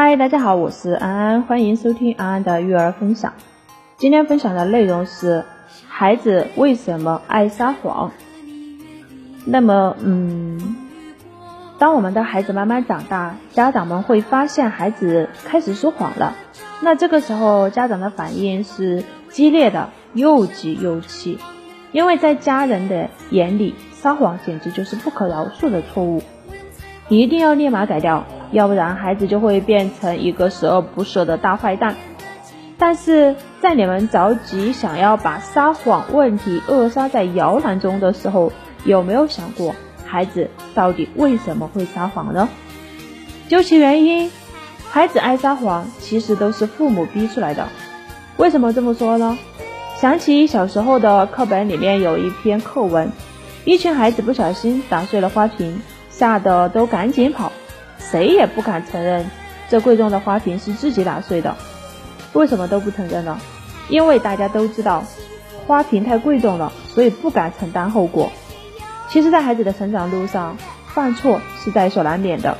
嗨，大家好，我是安安，欢迎收听安安的育儿分享。今天分享的内容是孩子为什么爱撒谎。那么，嗯，当我们的孩子慢慢长大，家长们会发现孩子开始说谎了。那这个时候，家长的反应是激烈的，又急又气，因为在家人的眼里，撒谎简直就是不可饶恕的错误，一定要立马改掉。要不然孩子就会变成一个十恶不赦的大坏蛋。但是在你们着急想要把撒谎问题扼杀在摇篮中的时候，有没有想过孩子到底为什么会撒谎呢？究其原因，孩子爱撒谎其实都是父母逼出来的。为什么这么说呢？想起小时候的课本里面有一篇课文，一群孩子不小心打碎了花瓶，吓得都赶紧跑。谁也不敢承认这贵重的花瓶是自己打碎的，为什么都不承认呢？因为大家都知道花瓶太贵重了，所以不敢承担后果。其实，在孩子的成长路上，犯错是在所难免的。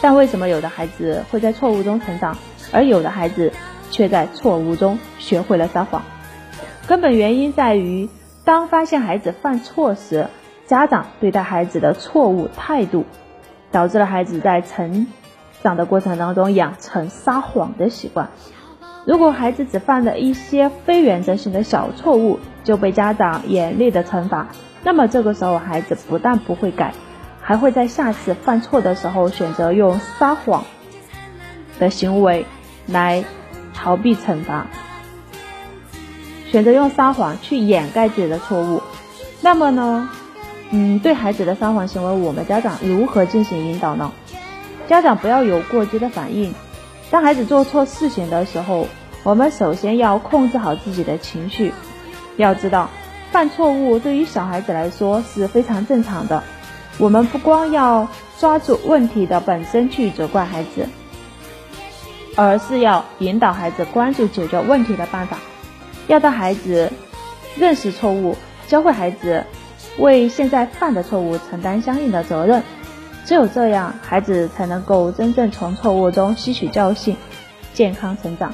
但为什么有的孩子会在错误中成长，而有的孩子却在错误中学会了撒谎？根本原因在于，当发现孩子犯错时，家长对待孩子的错误态度。导致了孩子在成长的过程当中养成撒谎的习惯。如果孩子只犯了一些非原则性的小错误就被家长严厉的惩罚，那么这个时候孩子不但不会改，还会在下次犯错的时候选择用撒谎的行为来逃避惩罚，选择用撒谎去掩盖自己的错误。那么呢？嗯，对孩子的撒谎行为，我们家长如何进行引导呢？家长不要有过激的反应。当孩子做错事情的时候，我们首先要控制好自己的情绪。要知道，犯错误对于小孩子来说是非常正常的。我们不光要抓住问题的本身去责怪孩子，而是要引导孩子关注解决问题的办法，要让孩子认识错误，教会孩子。为现在犯的错误承担相应的责任，只有这样，孩子才能够真正从错误中吸取教训，健康成长。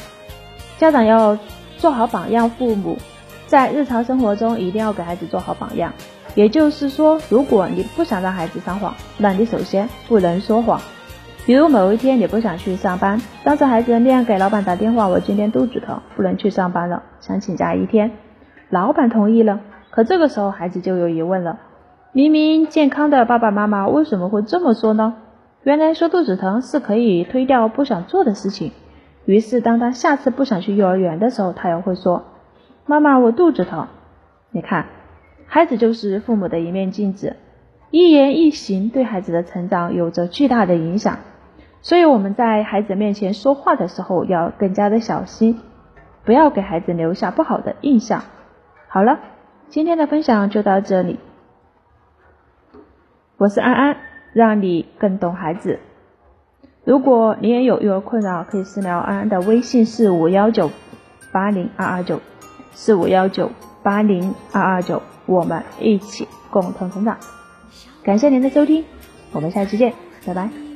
家长要做好榜样，父母在日常生活中一定要给孩子做好榜样。也就是说，如果你不想让孩子撒谎，那你首先不能说谎。比如某一天你不想去上班，当着孩子的面给老板打电话：“我今天肚子疼，不能去上班了，想请假一天。”老板同意了。可这个时候，孩子就有疑问了：明明健康的爸爸妈妈为什么会这么说呢？原来说肚子疼是可以推掉不想做的事情。于是，当他下次不想去幼儿园的时候，他又会说：“妈妈，我肚子疼。”你看，孩子就是父母的一面镜子，一言一行对孩子的成长有着巨大的影响。所以我们在孩子面前说话的时候要更加的小心，不要给孩子留下不好的印象。好了。今天的分享就到这里，我是安安，让你更懂孩子。如果你也有育儿困扰，可以私聊安安的微信四五幺九八零二二九四五幺九八零二二九，我们一起共同成长。感谢您的收听，我们下期见，拜拜。